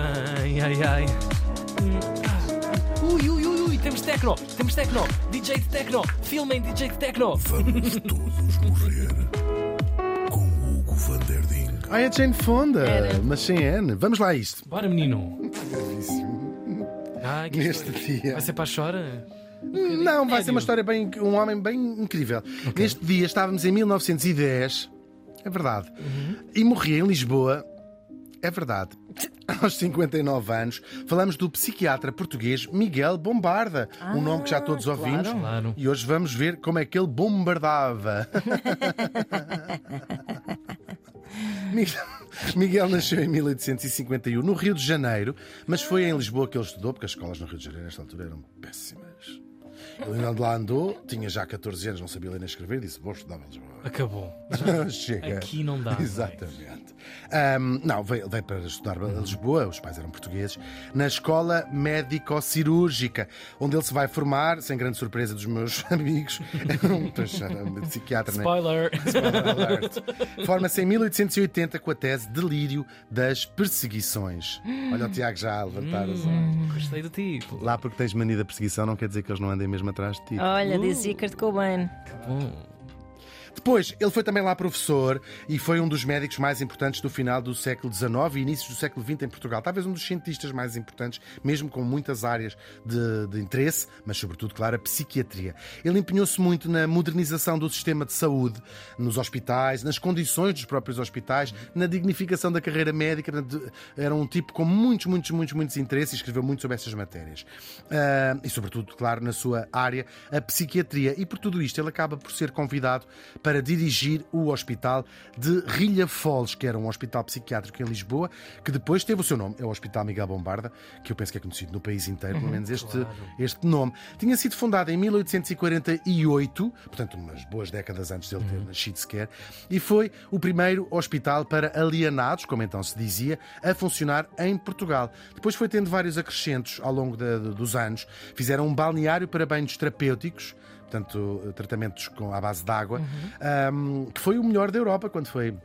bem, ai ai. Hum. Ui, ui, ui, ui, temos tecno, temos tecno, DJ de tecno, filmem DJ de tecno. Vamos todos morrer com Hugo Van Der Ding. Ah, é Jane Fonda, Era. mas sem N. Vamos lá a isto. Bora, menino. Ai, que Neste história. dia. Vai ser para a chora? Não, vai ser uma história bem. um homem bem incrível. Neste dia estávamos em 1910, é verdade, e morria em Lisboa, é verdade. Aos 59 anos, falamos do psiquiatra português Miguel Bombarda, um nome que já todos claro. ouvimos. Claro. E hoje vamos ver como é que ele bombardava. Miguel- Miguel nasceu em 1851 no Rio de Janeiro, mas foi em Lisboa que ele estudou, porque as escolas no Rio de Janeiro nesta altura eram péssimas. Ainda lá andou, tinha já 14 anos, não sabia ler nem escrever, disse: Vou estudar em Lisboa. Acabou. Chega. Aqui não dá. é? Exatamente. Ahm, não, veio, veio para estudar a Lisboa, os pais eram portugueses, na Escola Médico-Cirúrgica, onde ele se vai formar, sem grande surpresa dos meus amigos, um psiquiatra, né? Spoiler. Spoiler alert. Forma-se em 1880 com a tese Delírio das Perseguições. Olha o Tiago já a levantar as mãos. Gostei do tipo. Lá porque tens mania da perseguição não quer dizer que eles não andem mesmo atrás de ti. Olha, dizia Kurt Cobain. Bom. Depois, ele foi também lá professor e foi um dos médicos mais importantes do final do século XIX e inícios do século XX em Portugal. Talvez um dos cientistas mais importantes, mesmo com muitas áreas de, de interesse, mas sobretudo, claro, a psiquiatria. Ele empenhou-se muito na modernização do sistema de saúde, nos hospitais, nas condições dos próprios hospitais, na dignificação da carreira médica. Era um tipo com muitos, muitos, muitos, muitos interesses e escreveu muito sobre essas matérias. Ah, e, sobretudo, claro, na sua área, a psiquiatria. E por tudo isto, ele acaba por ser convidado para dirigir o hospital de Rilha Foles, que era um hospital psiquiátrico em Lisboa, que depois teve o seu nome, é o Hospital Miguel Bombarda, que eu penso que é conhecido no país inteiro, pelo menos este, este nome. Tinha sido fundado em 1848, portanto, umas boas décadas antes dele ter nascido sequer, e foi o primeiro hospital para alienados, como então se dizia, a funcionar em Portugal. Depois foi tendo vários acrescentos ao longo da- dos anos. Fizeram um balneário para banhos terapêuticos, portanto, tratamentos com, à base de água, ahm, que foi o melhor da Europa quando foi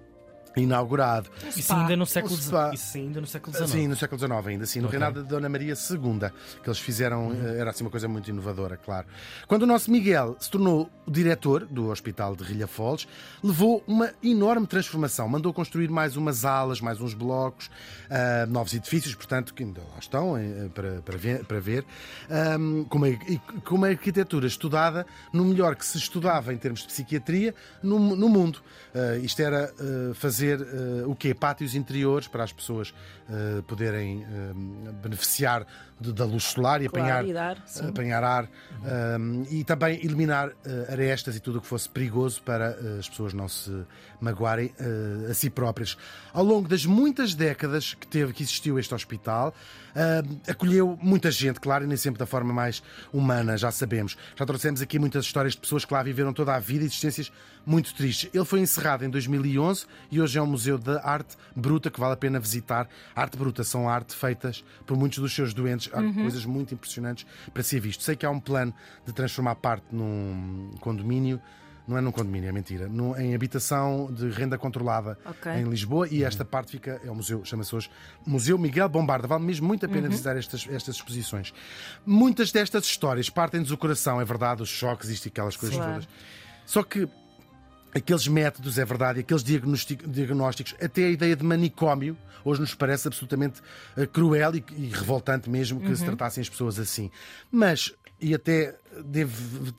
inaugurado. Isso ainda no século Um spa. XIX. Isso ainda no século XIX. Sim, no século XIX ainda, sim, no Ok. reinado de Dona Maria II, que eles fizeram, eh, era assim uma coisa muito inovadora, claro. Quando o nosso Miguel se tornou o diretor do Hospital de Rilha Foles, levou uma enorme transformação, mandou construir mais umas alas, mais uns blocos, ah, novos edifícios, portanto, que ainda lá estão eh, para, para ver, para ver ahm, com, uma, e com uma arquitetura estudada no melhor que se estudava em termos de psiquiatria no, no mundo. Ah, isto era ah, fazer ah, o quê? Pátios interiores para as pessoas ah, poderem ah, beneficiar de- da luz solar e Claro, apanhar, e dar, apanhar ar ah, e também eliminar arestas e tudo o que fosse perigoso para as pessoas não se magoarem a si próprias. Ao longo das muitas décadas que teve que existiu este hospital, acolheu muita gente, claro, e nem sempre da forma mais humana, já sabemos. Já trouxemos aqui muitas histórias de pessoas que lá viveram toda a vida, existências muito tristes. Ele foi encerrado em 2011 e hoje é um museu de arte bruta que vale a pena visitar. Arte bruta são arte feitas por muitos dos seus doentes, há coisas muito impressionantes para ser visto. Sei que há um plano de transformar parte num condomínio. Não é num condomínio, é mentira. Num- em habitação de renda controlada Ok. em Lisboa e esta parte fica, é o museu, chama-se hoje Museu Miguel Bombarda. Vale mesmo muito a pena visitar estas, estas exposições. Muitas destas histórias partem-nos do coração, é verdade, os choques, isto e aquelas coisas Claro. todas. Só que aqueles métodos, é verdade, aqueles diagnósticos, até a ideia de manicômio, hoje nos parece absolutamente eh, cruel e, e revoltante mesmo que se tratassem as pessoas assim. Mas, e até devo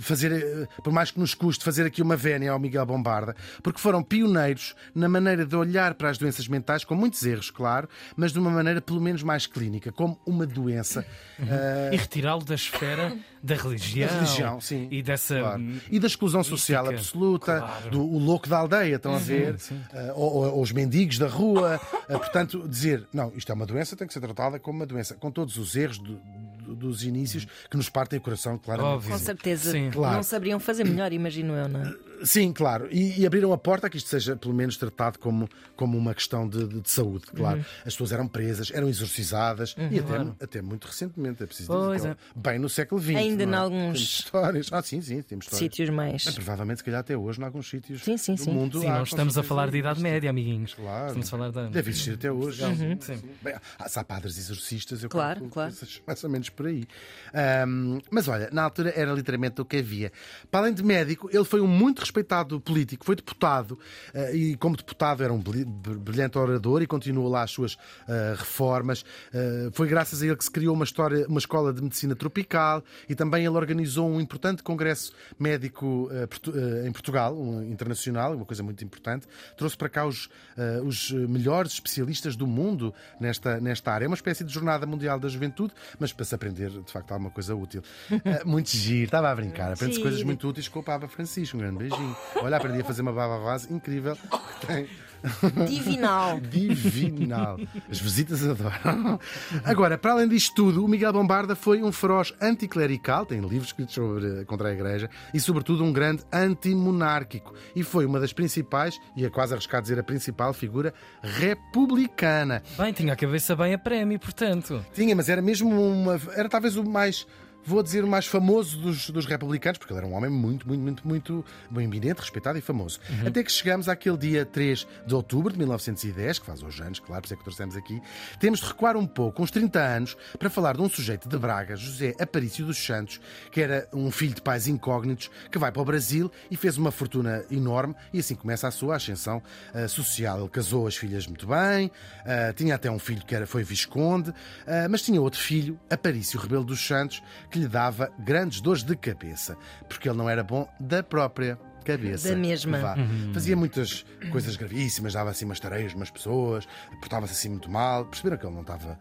fazer, por mais que nos custe, fazer aqui uma vénia ao Miguel Bombarda, porque foram pioneiros na maneira de olhar para as doenças mentais, com muitos erros, claro, mas de uma maneira pelo menos mais clínica, como uma doença. eh, E retirá-lo da esfera da religião. da religião, sim. E dessa. Claro. E da exclusão social mística. absoluta, Claro. do o louco da aldeia, estão a ver? Ah, ou, ou- os mendigos da rua. Ah, portanto, dizer, não, isto é uma doença, tem que ser tratada como uma doença, com todos os erros do- dos inícios que nos partem o coração, claramente. Óbvio. Com certeza. Sim. Claro. Não saberiam fazer melhor, imagino eu, não é? Sim, claro. E, e abriram a porta a que isto seja, pelo menos, tratado como, como uma questão de, de- de saúde, claro. Uhum. As pessoas eram presas, eram exorcizadas e até, até muito recentemente, é preciso Pois dizer. é. Bem no século XX. Ainda não é? em alguns Temos histórias. Ah, sim, sim, temos histórias. Sítios mais. Bem, provavelmente, se calhar, até hoje, em alguns sítios Sim, sim, do sim. mundo. Sim, com estamos a falar de Idade. Média, amiguinhos. Claro. Estamos a falar da. Deve existir até hoje. Sim. Bem, há, padres exorcistas, eu Claro, calculo claro. mais ou menos por aí. Ahm, mas olha, na altura era literalmente o que havia. Para além de médico, ele foi um muito respeitado político, foi deputado ah, e, como deputado, era um bri- br- brilhante orador e continuou lá as suas ah, reformas. Ah, foi graças a ele que se criou uma, história, uma escola de medicina tropical e também ele organizou um importante congresso médico em Portugal, um internacional, uma coisa muito importante. Trouxe para cá os, os melhores especialistas do mundo nesta, nesta área. É uma espécie de jornada mundial da juventude, mas para se aprender, de facto, alguma coisa útil. Muito giro, estava a brincar. Aprende-se coisas muito úteis com o Papa Francisco. Um grande beijinho. Olha, aprendi a fazer uma baba rosa incrível. que Tem Divinal. divinal. As visitas adoram. Agora, para além disto tudo, o Miguel Bombarda foi um feroz anticlerical, tem livros escritos sobre, contra a Igreja, e sobretudo um grande antimonárquico. E foi uma das principais, e é quase arriscado dizer a principal, figura republicana. Bem, tinha a cabeça bem a prémio, portanto. Tinha, mas era mesmo uma. Era talvez o mais. Vou dizer o mais famoso dos, dos republicanos, porque ele era um homem muito, muito, muito, muito bem eminente, respeitado e famoso. Até que chegamos àquele dia 3 de outubro de 1910, que faz hoje anos, claro, por isso é que trouxemos aqui. Temos de recuar um pouco, uns 30 anos, para falar de um sujeito de Braga, José Aparício dos Santos, que era um filho de pais incógnitos, que vai para o Brasil e fez uma fortuna enorme, e assim começa a sua ascensão ah, social. Ele casou as filhas muito bem, ah, tinha até um filho que era, foi Visconde, ah, mas tinha outro filho, Aparício Rebelo dos Santos, que lhe dava grandes dores de cabeça, porque ele não era bom da própria cabeça. Da mesma. Vá. Fazia muitas coisas gravíssimas, dava assim umas tareias umas pessoas, portava-se assim muito mal. Perceberam que ele não estava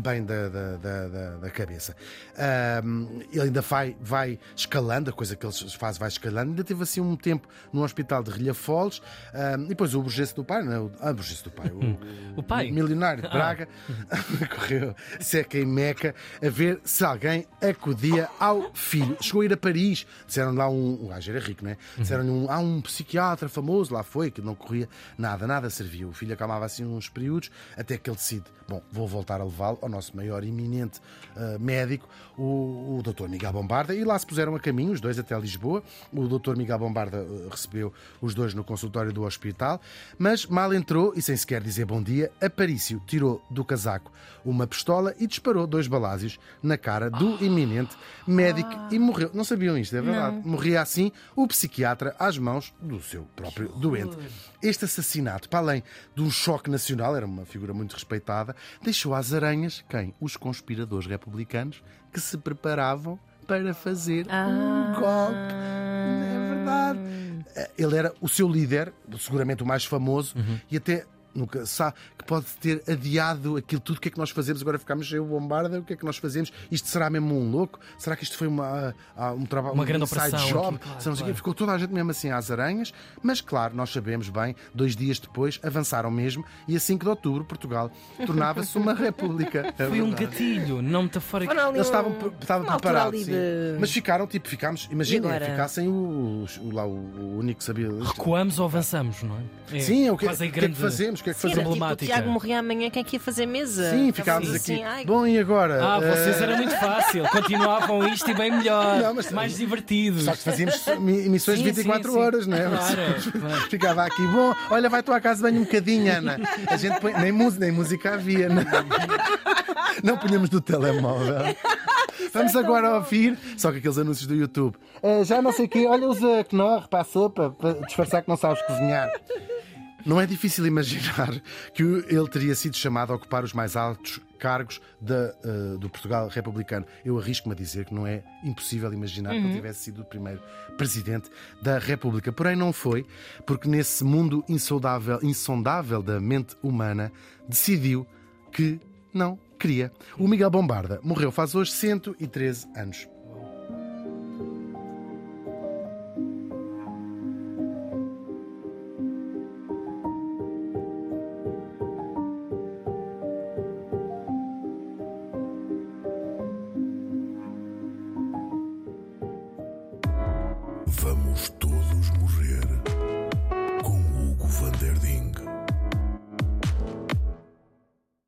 bem da, da, da, da- da cabeça. Ahm, ele ainda vai, vai escalando, a coisa que ele faz vai escalando. Ainda teve assim um tempo no hospital de Rilhafoles. ahm, e depois o burguês do pai, não, ah, o burguês do pai, o, O pai? milionário de Braga, correu seca e meca a ver se alguém acudia ao filho. Chegou a ir a Paris, disseram lá um. O gajo era rico, não é? Disseram-lhe um, há um psiquiatra famoso, lá foi, que não corria nada, nada servia. O filho acalmava assim uns períodos, até que ele decide: bom, vou voltar a levá-lo ao nosso maior eminente ah, médico, o, o Dr. Miguel Bombarda, e lá se puseram a caminho, os dois até Lisboa. O Dr. Miguel Bombarda ah, recebeu os dois no consultório do hospital, mas mal entrou e sem sequer dizer bom dia, Aparício tirou do casaco uma pistola e disparou dois balásios na cara do iminente médico e morreu. Não sabiam isto, é verdade. Morria assim o psiquiatra às mãos do seu próprio doente. Este assassinato, para além de um choque nacional, era uma figura muito respeitada, deixou às aranhas quem? Os conspiradores republicanos que se preparavam para fazer um golpe. É verdade. Ele era o seu líder, seguramente o mais famoso, e até nunca sabe que pode ter adiado aquilo tudo. O que é que nós fazemos? Agora ficamos sem o bombarda, o que é que nós fazemos? Isto será mesmo um louco? Será que isto foi uma, ah, um trabalho, Uma um grande inside operação job? aqui, claro, claro. Ficou toda a gente mesmo assim às aranhas, mas claro, nós sabemos bem, dois dias depois avançaram mesmo e a 5 de outubro Portugal tornava-se uma república. É Foi um gatilho, não metafórico. Eles estavam, estavam preparados. de- Mas ficaram, tipo, ficámos. Imaginem, agora? ficassem o, o, lá, o, único que sabia. Recuamos ou avançamos, não é? Sim, é o que, quase o que é que fazemos? O que é que Sim, fazemos? era tipo, o problemática. Tiago morria amanhã, quem é que ia fazer mesa? Sim, ficámos Assim, aqui. ai, Bom, e agora? Ah, vocês Eh, era muito fácil. Continuavam isto e bem melhor. Não, mas- mais divertidos. Só que fazíamos mi- emissões de Sim, 24 sim, sim. horas, não é? Claro, claro. Ficava aqui, bom, olha, vai tu à casa bem um bocadinho, Ana. A gente põe, nem, música, nem música havia, não, não punhamos do telemóvel. Vamos agora ouvir, só que aqueles anúncios do YouTube. "Ah, já não sei o quê, olha, usa Knorr para a sopa, para disfarçar que não sabes cozinhar. Não é difícil imaginar que ele teria sido chamado a ocupar os mais altos cargos da, eh, do Portugal republicano. Eu arrisco-me a dizer que não é impossível imaginar que ele tivesse sido o primeiro presidente da República. Porém, não foi, porque nesse mundo insondável, insondável da mente humana, decidiu que não queria. O Miguel Bombarda morreu faz hoje 113 anos. Vamos todos morrer com Hugo van der Ding.